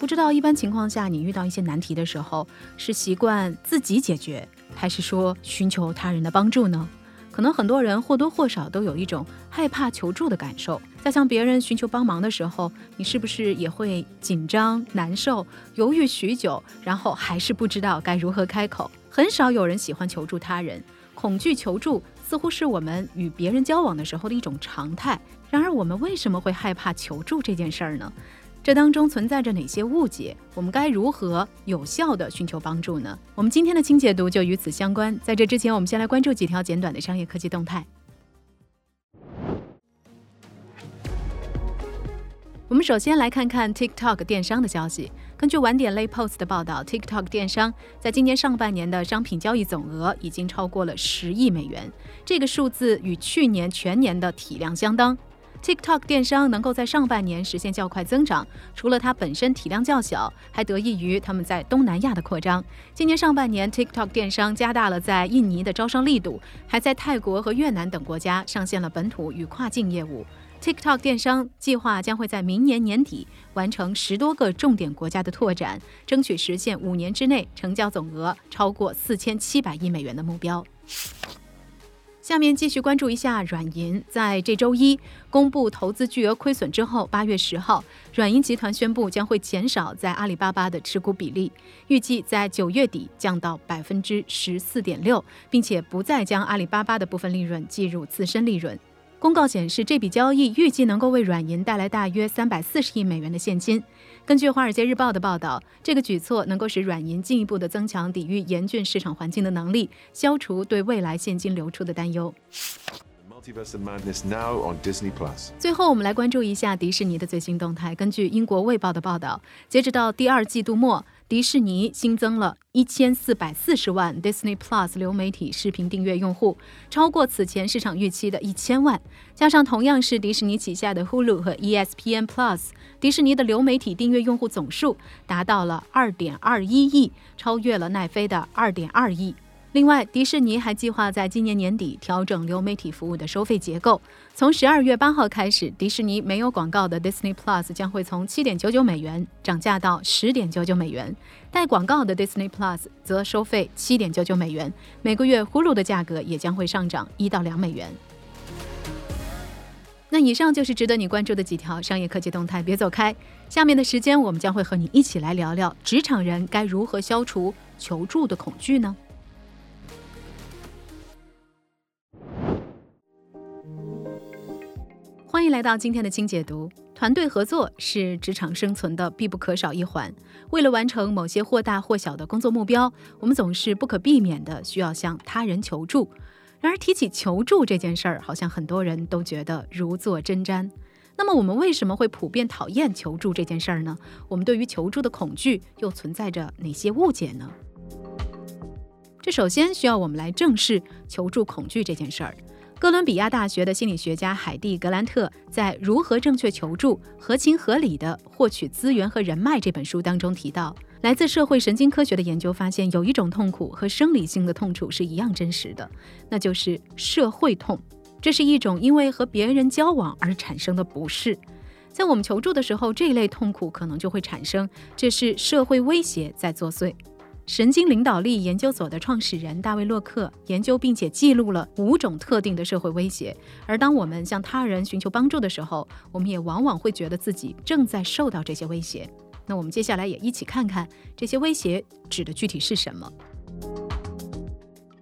不知道一般情况下，你遇到一些难题的时候，是习惯自己解决，还是说寻求他人的帮助呢？可能很多人或多或少都有一种害怕求助的感受，在向别人寻求帮忙的时候，你是不是也会紧张、难受、犹豫许久，然后还是不知道该如何开口？很少有人喜欢求助他人，恐惧求助似乎是我们与别人交往的时候的一种常态。然而，我们为什么会害怕求助这件事儿呢？这当中存在着哪些误解？我们该如何有效的寻求帮助呢？我们今天的清解读就与此相关。在这之前，我们先来关注几条简短的商业科技动态。我们首先来看看 TikTok 电商的消息。根据晚点 Late Post 的报道，TikTok 电商在今年上半年的商品交易总额已经超过了十亿美元，这个数字与去年全年的体量相当。TikTok 电商能够在上半年实现较快增长，除了它本身体量较小，还得益于他们在东南亚的扩张。今年上半年，TikTok 电商加大了在印尼的招商力度，还在泰国和越南等国家上线了本土与跨境业务。TikTok 电商计划将会在明年年底完成十多个重点国家的拓展，争取实现五年之内成交总额超过四千七百亿美元的目标。下面继续关注一下软银，在这周一公布投资巨额亏损之后，八月十号，软银集团宣布将会减少在阿里巴巴的持股比例，预计在九月底降到百分之十四点六，并且不再将阿里巴巴的部分利润计入自身利润。公告显示，这笔交易预计能够为软银带来大约三百四十亿美元的现金。根据《华尔街日报》的报道，这个举措能够使软银进一步的增强抵御严峻市场环境的能力，消除对未来现金流出的担忧。最后，我们来关注一下迪士尼的最新动态。根据英国《卫报》的报道，截止到第二季度末。迪士尼新增了一千四百四十万 Disney Plus 流媒体视频订阅用户，超过此前市场预期的一千万。加上同样是迪士尼旗下的 Hulu 和 ESPN Plus，迪士尼的流媒体订阅用户总数达到了二点二一亿，超越了奈飞的二点二亿。另外，迪士尼还计划在今年年底调整流媒体服务的收费结构。从十二月八号开始，迪士尼没有广告的 Disney Plus 将会从七点九九美元涨价到十点九九美元；带广告的 Disney Plus 则收费七点九九美元。每个月 Hulu 的价格也将会上涨一到两美元。那以上就是值得你关注的几条商业科技动态，别走开。下面的时间，我们将会和你一起来聊聊职场人该如何消除求助的恐惧呢？迎来到今天的清解读。团队合作是职场生存的必不可少一环。为了完成某些或大或小的工作目标，我们总是不可避免的需要向他人求助。然而，提起求助这件事儿，好像很多人都觉得如坐针毡。那么，我们为什么会普遍讨厌求助这件事儿呢？我们对于求助的恐惧又存在着哪些误解呢？这首先需要我们来正视求助恐惧这件事儿。哥伦比亚大学的心理学家海蒂·格兰特在《如何正确求助、合情合理的获取资源和人脉》这本书当中提到，来自社会神经科学的研究发现，有一种痛苦和生理性的痛楚是一样真实的，那就是社会痛。这是一种因为和别人交往而产生的不适。在我们求助的时候，这类痛苦可能就会产生，这是社会威胁在作祟。神经领导力研究所的创始人大卫·洛克研究并且记录了五种特定的社会威胁，而当我们向他人寻求帮助的时候，我们也往往会觉得自己正在受到这些威胁。那我们接下来也一起看看这些威胁指的具体是什么。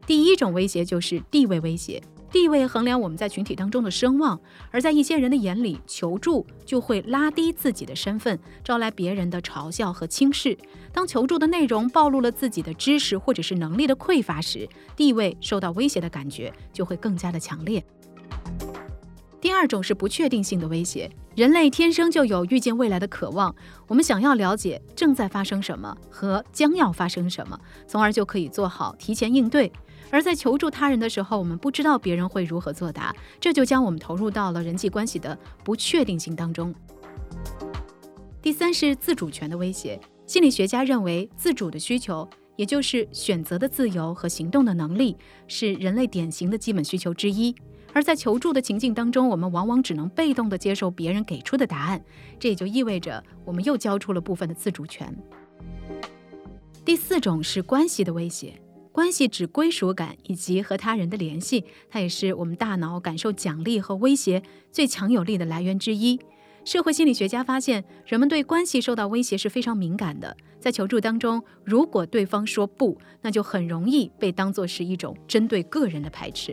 第一种威胁就是地位威胁。地位衡量我们在群体当中的声望，而在一些人的眼里，求助就会拉低自己的身份，招来别人的嘲笑和轻视。当求助的内容暴露了自己的知识或者是能力的匮乏时，地位受到威胁的感觉就会更加的强烈。第二种是不确定性的威胁。人类天生就有预见未来的渴望，我们想要了解正在发生什么和将要发生什么，从而就可以做好提前应对。而在求助他人的时候，我们不知道别人会如何作答，这就将我们投入到了人际关系的不确定性当中。第三是自主权的威胁。心理学家认为，自主的需求，也就是选择的自由和行动的能力，是人类典型的基本需求之一。而在求助的情境当中，我们往往只能被动地接受别人给出的答案，这也就意味着我们又交出了部分的自主权。第四种是关系的威胁，关系指归属感以及和他人的联系，它也是我们大脑感受奖励和威胁最强有力的来源之一。社会心理学家发现，人们对关系受到威胁是非常敏感的，在求助当中，如果对方说不，那就很容易被当作是一种针对个人的排斥。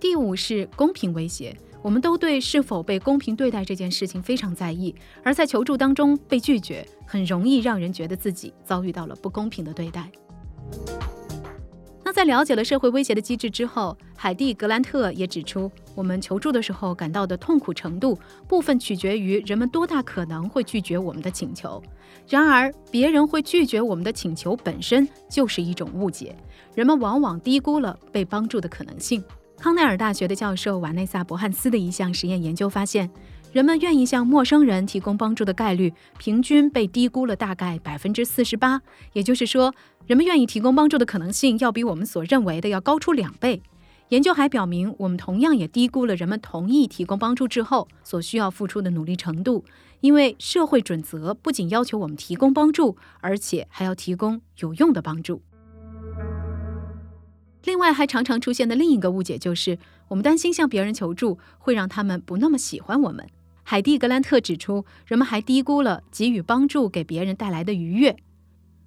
第五是公平威胁，我们都对是否被公平对待这件事情非常在意，而在求助当中被拒绝，很容易让人觉得自己遭遇到了不公平的对待。那在了解了社会威胁的机制之后，海蒂·格兰特也指出，我们求助的时候感到的痛苦程度，部分取决于人们多大可能会拒绝我们的请求。然而，别人会拒绝我们的请求本身就是一种误解，人们往往低估了被帮助的可能性。康奈尔大学的教授瓦内萨·伯汉斯的一项实验研究发现，人们愿意向陌生人提供帮助的概率平均被低估了大概百分之四十八。也就是说，人们愿意提供帮助的可能性要比我们所认为的要高出两倍。研究还表明，我们同样也低估了人们同意提供帮助之后所需要付出的努力程度，因为社会准则不仅要求我们提供帮助，而且还要提供有用的帮助。另外，还常常出现的另一个误解就是，我们担心向别人求助会让他们不那么喜欢我们。海蒂·格兰特指出，人们还低估了给予帮助给别人带来的愉悦。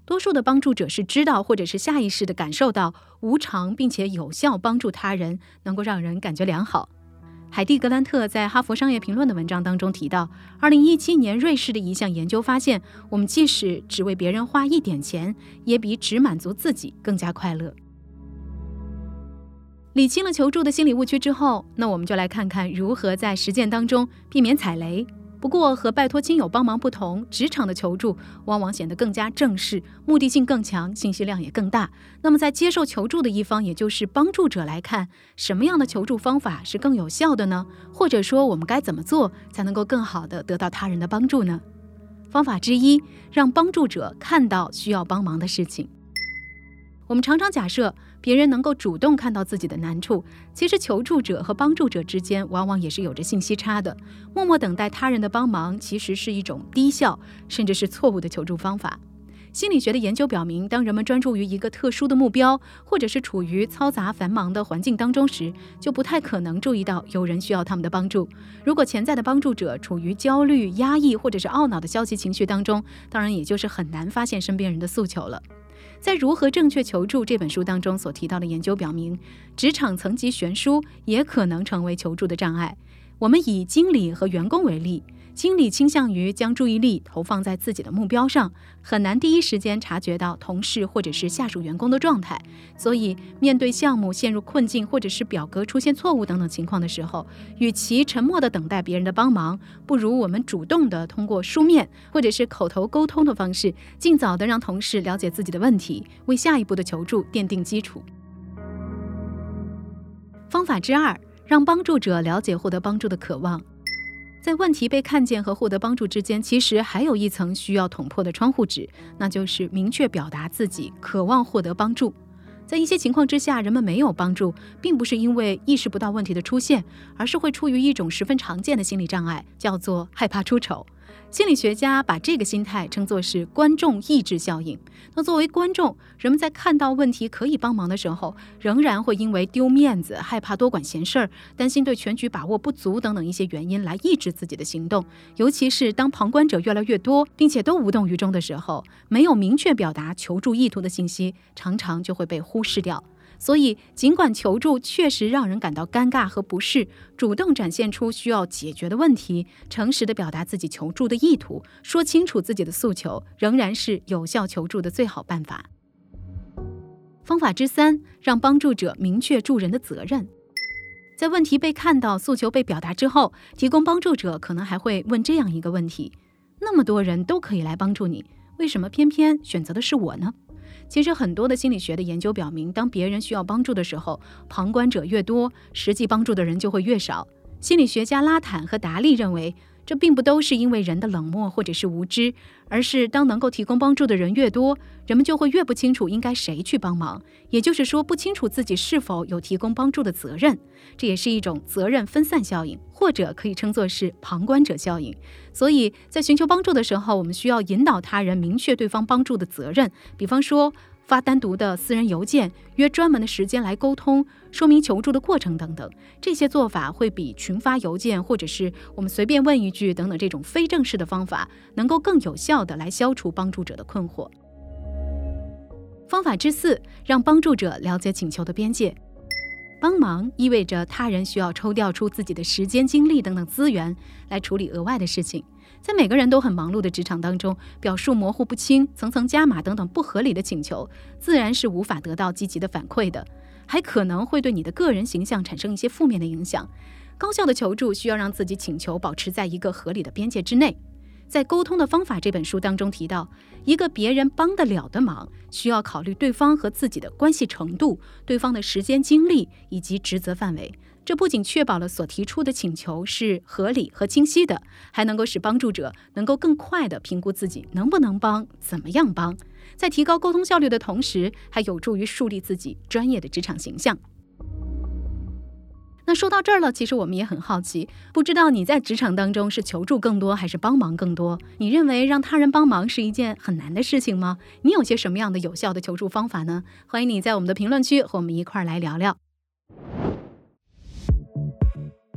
多数的帮助者是知道或者是下意识地感受到无偿并且有效帮助他人能够让人感觉良好。海蒂·格兰特在《哈佛商业评论》的文章当中提到，2017年瑞士的一项研究发现，我们即使只为别人花一点钱，也比只满足自己更加快乐。理清了求助的心理误区之后，那我们就来看看如何在实践当中避免踩雷。不过和拜托亲友帮忙不同，职场的求助往往显得更加正式，目的性更强，信息量也更大。那么在接受求助的一方，也就是帮助者来看，什么样的求助方法是更有效的呢？或者说我们该怎么做才能够更好的得到他人的帮助呢？方法之一，让帮助者看到需要帮忙的事情。我们常常假设别人能够主动看到自己的难处，其实求助者和帮助者之间往往也是有着信息差的。默默等待他人的帮忙，其实是一种低效甚至是错误的求助方法。心理学的研究表明，当人们专注于一个特殊的目标，或者是处于嘈杂繁忙的环境当中时，就不太可能注意到有人需要他们的帮助。如果潜在的帮助者处于焦虑、压抑或者是懊恼的消极情绪当中，当然也就是很难发现身边人的诉求了。在《如何正确求助》这本书当中所提到的研究表明，职场层级悬殊也可能成为求助的障碍。我们以经理和员工为例。经理倾向于将注意力投放在自己的目标上，很难第一时间察觉到同事或者是下属员工的状态。所以，面对项目陷入困境或者是表格出现错误等等情况的时候，与其沉默的等待别人的帮忙，不如我们主动的通过书面或者是口头沟通的方式，尽早的让同事了解自己的问题，为下一步的求助奠定基础。方法之二，让帮助者了解获得帮助的渴望。在问题被看见和获得帮助之间，其实还有一层需要捅破的窗户纸，那就是明确表达自己渴望获得帮助。在一些情况之下，人们没有帮助，并不是因为意识不到问题的出现，而是会出于一种十分常见的心理障碍，叫做害怕出丑。心理学家把这个心态称作是观众抑制效应。那作为观众，人们在看到问题可以帮忙的时候，仍然会因为丢面子、害怕多管闲事儿、担心对全局把握不足等等一些原因来抑制自己的行动。尤其是当旁观者越来越多，并且都无动于衷的时候，没有明确表达求助意图的信息，常常就会被忽视掉。所以，尽管求助确实让人感到尴尬和不适，主动展现出需要解决的问题，诚实的表达自己求助的意图，说清楚自己的诉求，仍然是有效求助的最好办法。方法之三，让帮助者明确助人的责任。在问题被看到、诉求被表达之后，提供帮助者可能还会问这样一个问题：那么多人都可以来帮助你，为什么偏偏选择的是我呢？其实，很多的心理学的研究表明，当别人需要帮助的时候，旁观者越多，实际帮助的人就会越少。心理学家拉坦和达利认为。这并不都是因为人的冷漠或者是无知，而是当能够提供帮助的人越多，人们就会越不清楚应该谁去帮忙，也就是说不清楚自己是否有提供帮助的责任。这也是一种责任分散效应，或者可以称作是旁观者效应。所以在寻求帮助的时候，我们需要引导他人明确对方帮助的责任，比方说。发单独的私人邮件，约专门的时间来沟通，说明求助的过程等等，这些做法会比群发邮件或者是我们随便问一句等等这种非正式的方法，能够更有效的来消除帮助者的困惑。方法之四，让帮助者了解请求的边界。帮忙意味着他人需要抽调出自己的时间、精力等等资源来处理额外的事情。在每个人都很忙碌的职场当中，表述模糊不清、层层加码等等不合理的请求，自然是无法得到积极的反馈的，还可能会对你的个人形象产生一些负面的影响。高效的求助需要让自己请求保持在一个合理的边界之内。在《沟通的方法》这本书当中提到，一个别人帮得了的忙，需要考虑对方和自己的关系程度、对方的时间精力以及职责范围。这不仅确保了所提出的请求是合理和清晰的，还能够使帮助者能够更快地评估自己能不能帮、怎么样帮，在提高沟通效率的同时，还有助于树立自己专业的职场形象。那说到这儿了，其实我们也很好奇，不知道你在职场当中是求助更多还是帮忙更多？你认为让他人帮忙是一件很难的事情吗？你有些什么样的有效的求助方法呢？欢迎你在我们的评论区和我们一块儿来聊聊。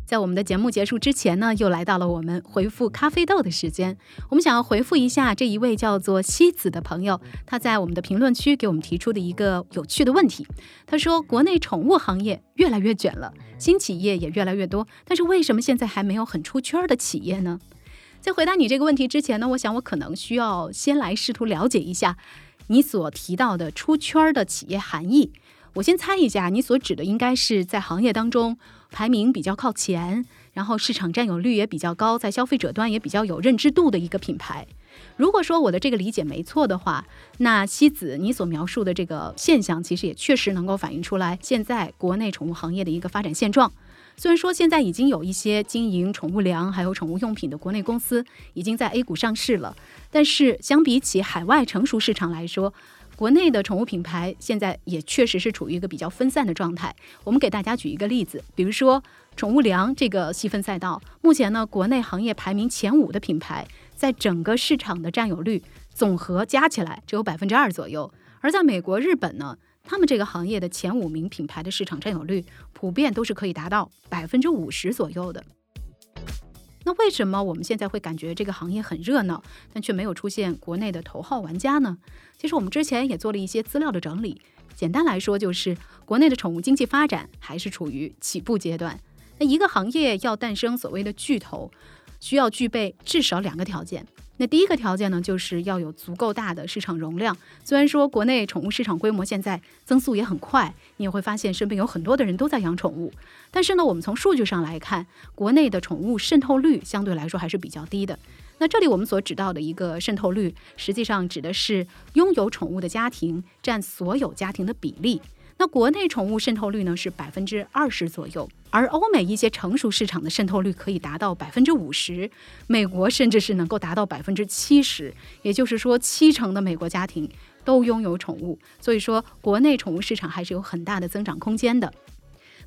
在我们的节目结束之前呢，又来到了我们回复咖啡豆的时间。我们想要回复一下这一位叫做西子的朋友，他在我们的评论区给我们提出的一个有趣的问题。他说：“国内宠物行业越来越卷了，新企业也越来越多，但是为什么现在还没有很出圈的企业呢？”在回答你这个问题之前呢，我想我可能需要先来试图了解一下你所提到的出圈的企业含义。我先猜一下，你所指的应该是在行业当中排名比较靠前，然后市场占有率也比较高，在消费者端也比较有认知度的一个品牌。如果说我的这个理解没错的话，那西子你所描述的这个现象，其实也确实能够反映出来现在国内宠物行业的一个发展现状。虽然说现在已经有一些经营宠物粮还有宠物用品的国内公司已经在 A 股上市了，但是相比起海外成熟市场来说，国内的宠物品牌现在也确实是处于一个比较分散的状态。我们给大家举一个例子，比如说宠物粮这个细分赛道，目前呢，国内行业排名前五的品牌，在整个市场的占有率总和加起来只有百分之二左右。而在美国、日本呢，他们这个行业的前五名品牌的市场占有率，普遍都是可以达到百分之五十左右的。那为什么我们现在会感觉这个行业很热闹，但却没有出现国内的头号玩家呢？其实我们之前也做了一些资料的整理，简单来说就是国内的宠物经济发展还是处于起步阶段。那一个行业要诞生所谓的巨头，需要具备至少两个条件。那第一个条件呢，就是要有足够大的市场容量。虽然说国内宠物市场规模现在增速也很快，你也会发现身边有很多的人都在养宠物，但是呢，我们从数据上来看，国内的宠物渗透率相对来说还是比较低的。那这里我们所指到的一个渗透率，实际上指的是拥有宠物的家庭占所有家庭的比例。那国内宠物渗透率呢是百分之二十左右，而欧美一些成熟市场的渗透率可以达到百分之五十，美国甚至是能够达到百分之七十，也就是说七成的美国家庭都拥有宠物，所以说国内宠物市场还是有很大的增长空间的。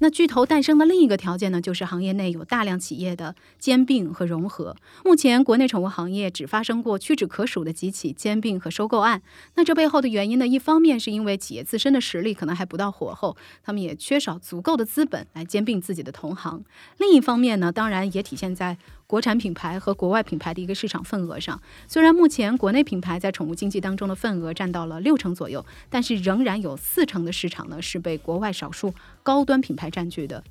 那巨头诞生的另一个条件呢，就是行业内有大量企业的兼并和融合。目前国内宠物行业只发生过屈指可数的几起兼并和收购案。那这背后的原因呢，一方面是因为企业自身的实力可能还不到火候，他们也缺少足够的资本来兼并自己的同行。另一方面呢，当然也体现在。国产品牌和国外品牌的一个市场份额上，虽然目前国内品牌在宠物经济当中的份额占到了六成左右，但是仍然有四成的市场呢是被国外少数高端品牌占据的。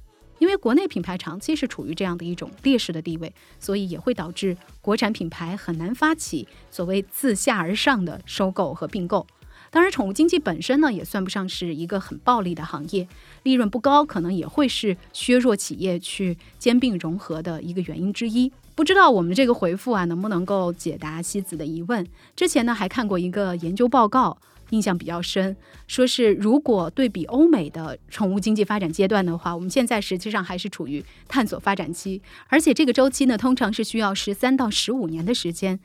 因为国内品牌长期是处于这样的一种劣势的地位，所以也会导致国产品牌很难发起所谓自下而上的收购和并购。当然，宠物经济本身呢，也算不上是一个很暴利的行业，利润不高，可能也会是削弱企业去兼并融合的一个原因之一。不知道我们这个回复啊，能不能够解答西子的疑问？之前呢，还看过一个研究报告。印象比较深，说是如果对比欧美的宠物经济发展阶段的话，我们现在实际上还是处于探索发展期，而且这个周期呢，通常是需要十三到十五年的时间。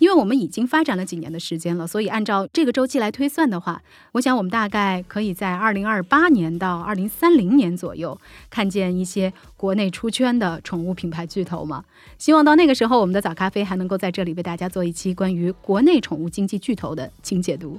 因为我们已经发展了几年的时间了，所以按照这个周期来推算的话，我想我们大概可以在二零二八年到二零三零年左右看见一些国内出圈的宠物品牌巨头嘛。希望到那个时候，我们的早咖啡还能够在这里为大家做一期关于国内宠物经济巨头的请解读。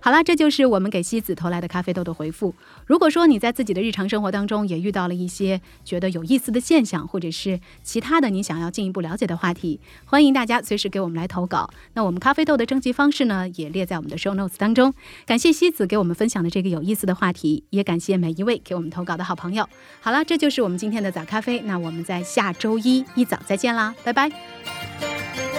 好啦，这就是我们给西子投来的咖啡豆的回复。如果说你在自己的日常生活当中也遇到了一些觉得有意思的现象，或者是其他的你想要进一步了解的话题，欢迎大家随时给我们来投稿。那我们咖啡豆的征集方式呢，也列在我们的 show notes 当中。感谢西子给我们分享的这个有意思的话题，也感谢每一位给我们投稿的好朋友。好了，这就是我们今天的早咖啡。那我们在下周一一早再见啦，拜拜。